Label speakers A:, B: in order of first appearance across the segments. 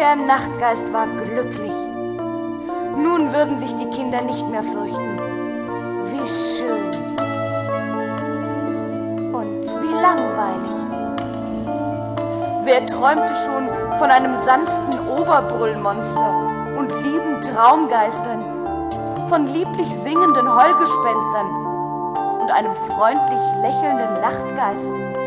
A: Der Nachtgeist war glücklich. Nun würden sich die Kinder nicht mehr fürchten. Wie schön. Und wie langweilig. Wer träumte schon von einem sanften Oberbrüllmonster und lieben Traumgeistern, von lieblich singenden Heulgespenstern und einem freundlich lächelnden Nachtgeist?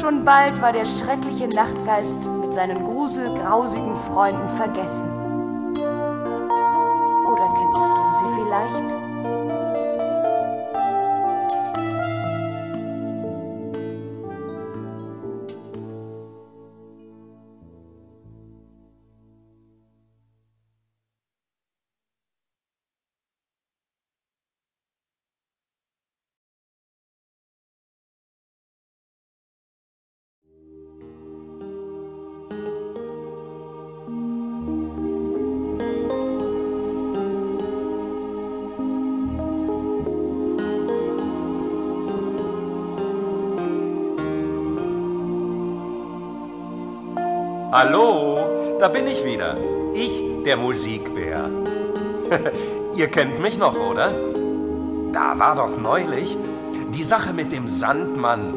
A: Schon bald war der schreckliche Nachtgeist mit seinen gruselgrausigen Freunden vergessen. Oder kennst du sie vielleicht?
B: Hallo, da bin ich wieder. Ich, der Musikbär. Ihr kennt mich noch, oder? Da war doch neulich die Sache mit dem Sandmann,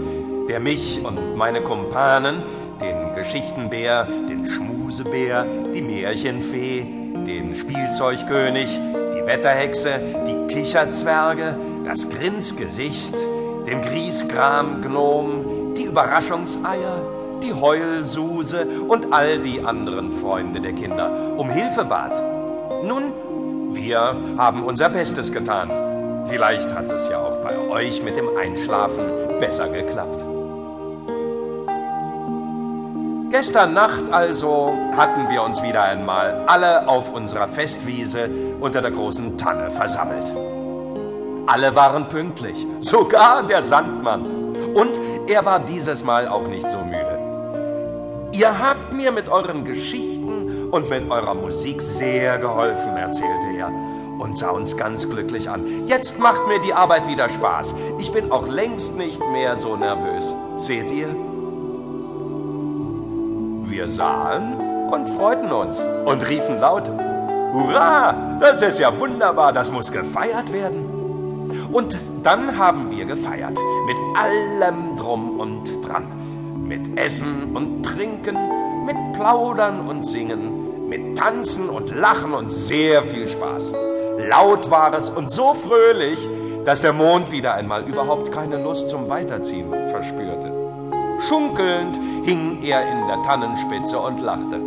B: der mich und meine Kumpanen, den Geschichtenbär, den Schmusebär, die Märchenfee, den Spielzeugkönig, die Wetterhexe, die Kicherzwerge, das Grinsgesicht, den Griesgram-Gnom, die Überraschungseier, die Heulsuse und all die anderen Freunde der Kinder um Hilfe bat. Nun, wir haben unser Bestes getan. Vielleicht hat es ja auch bei euch mit dem Einschlafen besser geklappt. Gestern Nacht also hatten wir uns wieder einmal alle auf unserer Festwiese unter der großen Tanne versammelt. Alle waren pünktlich, sogar der Sandmann. Und er war dieses Mal auch nicht so müde. Ihr habt mir mit euren Geschichten und mit eurer Musik sehr geholfen, erzählte er und sah uns ganz glücklich an. Jetzt macht mir die Arbeit wieder Spaß. Ich bin auch längst nicht mehr so nervös. Seht ihr? Wir sahen und freuten uns und riefen laut, Hurra, das ist ja wunderbar, das muss gefeiert werden. Und dann haben wir gefeiert, mit allem drum und dran mit Essen und Trinken, mit Plaudern und Singen, mit Tanzen und Lachen und sehr viel Spaß. Laut war es und so fröhlich, dass der Mond wieder einmal überhaupt keine Lust zum Weiterziehen verspürte. Schunkelnd hing er in der Tannenspitze und lachte.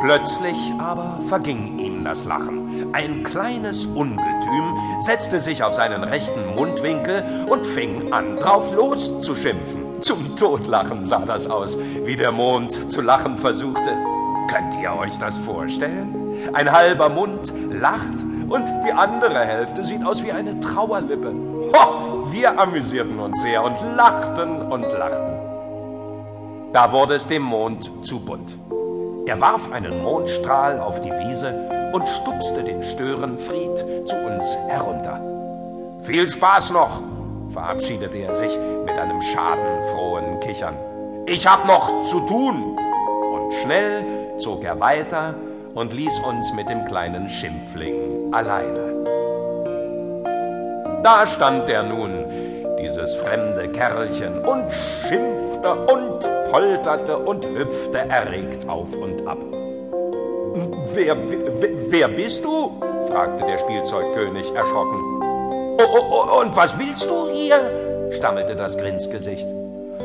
B: Plötzlich aber verging ihm das Lachen. Ein kleines Ungetüm setzte sich auf seinen rechten Mundwinkel und fing an, drauf loszuschimpfen. Zum Totlachen sah das aus, wie der Mond zu lachen versuchte. Könnt ihr euch das vorstellen? Ein halber Mund lacht und die andere Hälfte sieht aus wie eine Trauerlippe. Ho, wir amüsierten uns sehr und lachten und lachten. Da wurde es dem Mond zu bunt. Er warf einen Mondstrahl auf die Wiese und stupste den Störenfried zu uns herunter. Viel Spaß noch, verabschiedete er sich mit einem schadenfrohen Kichern. Ich hab noch zu tun. Und schnell zog er weiter und ließ uns mit dem kleinen Schimpfling alleine. Da stand er nun, dieses fremde Kerlchen, und schimpfte und polterte und hüpfte erregt auf und ab. Wer, wer, wer bist du? fragte der Spielzeugkönig erschrocken. Oh, oh, oh, und was willst du hier? stammelte das Grinsgesicht.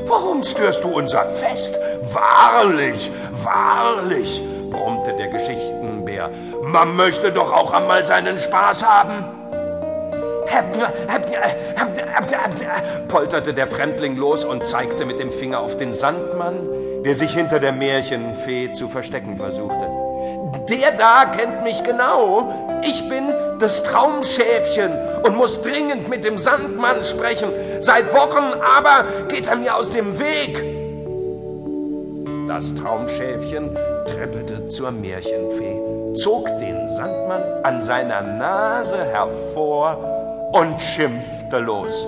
B: Warum störst du unser Fest? Wahrlich, wahrlich, brummte der Geschichtenbär. Man möchte doch auch einmal seinen Spaß haben polterte der Fremdling los und zeigte mit dem Finger auf den Sandmann, der sich hinter der Märchenfee zu verstecken versuchte. Der da kennt mich genau. Ich bin das Traumschäfchen und muss dringend mit dem Sandmann sprechen. Seit Wochen aber geht er mir aus dem Weg. Das Traumschäfchen trippelte zur Märchenfee, zog den Sandmann an seiner Nase hervor und schimpfte los.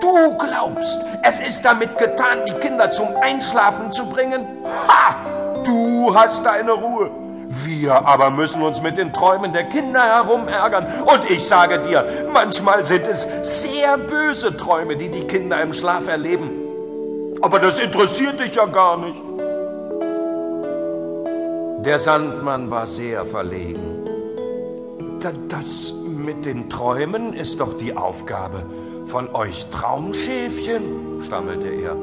B: Du glaubst, es ist damit getan, die Kinder zum Einschlafen zu bringen? Ha! Du hast deine Ruhe. Wir aber müssen uns mit den Träumen der Kinder herumärgern. Und ich sage dir, manchmal sind es sehr böse Träume, die die Kinder im Schlaf erleben. Aber das interessiert dich ja gar nicht. Der Sandmann war sehr verlegen. Das mit den Träumen ist doch die Aufgabe von euch Traumschäfchen, stammelte er.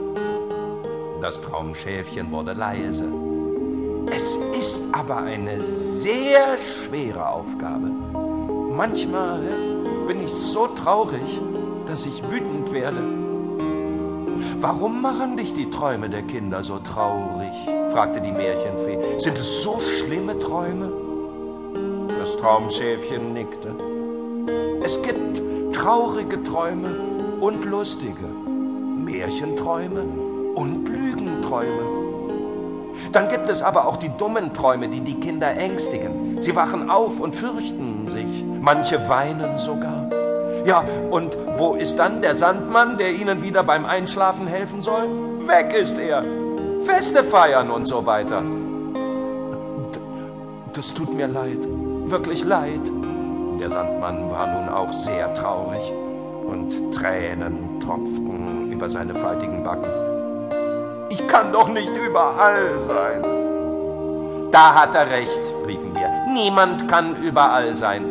B: Das Traumschäfchen wurde leise. Es ist aber eine sehr schwere Aufgabe. Manchmal bin ich so traurig, dass ich wütend werde. Warum machen dich die Träume der Kinder so traurig? fragte die Märchenfee. Sind es so schlimme Träume? Das Traumschäfchen nickte. Es gibt traurige Träume und lustige, Märchenträume und Lügenträume. Dann gibt es aber auch die dummen Träume, die die Kinder ängstigen. Sie wachen auf und fürchten sich. Manche weinen sogar. Ja, und wo ist dann der Sandmann, der ihnen wieder beim Einschlafen helfen soll? Weg ist er. Feste feiern und so weiter. Das tut mir leid, wirklich leid. Der Sandmann war nun auch sehr traurig und Tränen tropften über seine faltigen Backen. Ich kann doch nicht überall sein. Da hat er recht, riefen wir. Niemand kann überall sein.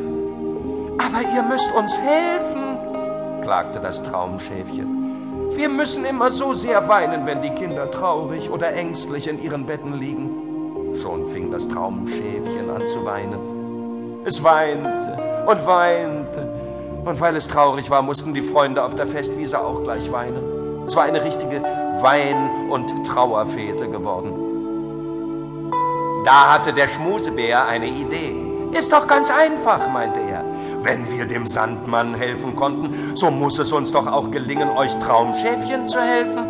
B: Aber ihr müsst uns helfen, klagte das Traumschäfchen. Wir müssen immer so sehr weinen, wenn die Kinder traurig oder ängstlich in ihren Betten liegen. Schon fing das Traumschäfchen an zu weinen. Es weinte und weinte. Und weil es traurig war, mussten die Freunde auf der Festwiese auch gleich weinen. Es war eine richtige Wein- und Trauerfete geworden. Da hatte der Schmusebär eine Idee. Ist doch ganz einfach, meinte er. Wenn wir dem Sandmann helfen konnten, so muss es uns doch auch gelingen, euch Traumschäfchen zu helfen.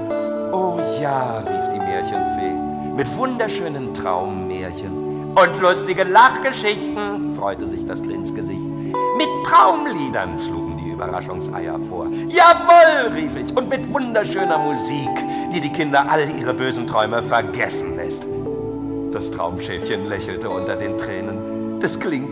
B: Oh ja, rief die Märchenfee, mit wunderschönen Traummärchen. Und lustige Lachgeschichten, freute sich das Grinsgesicht. Mit Traumliedern schlugen die Überraschungseier vor. Jawohl, rief ich, und mit wunderschöner Musik, die die Kinder all ihre bösen Träume vergessen lässt. Das Traumschäfchen lächelte unter den Tränen. Das klingt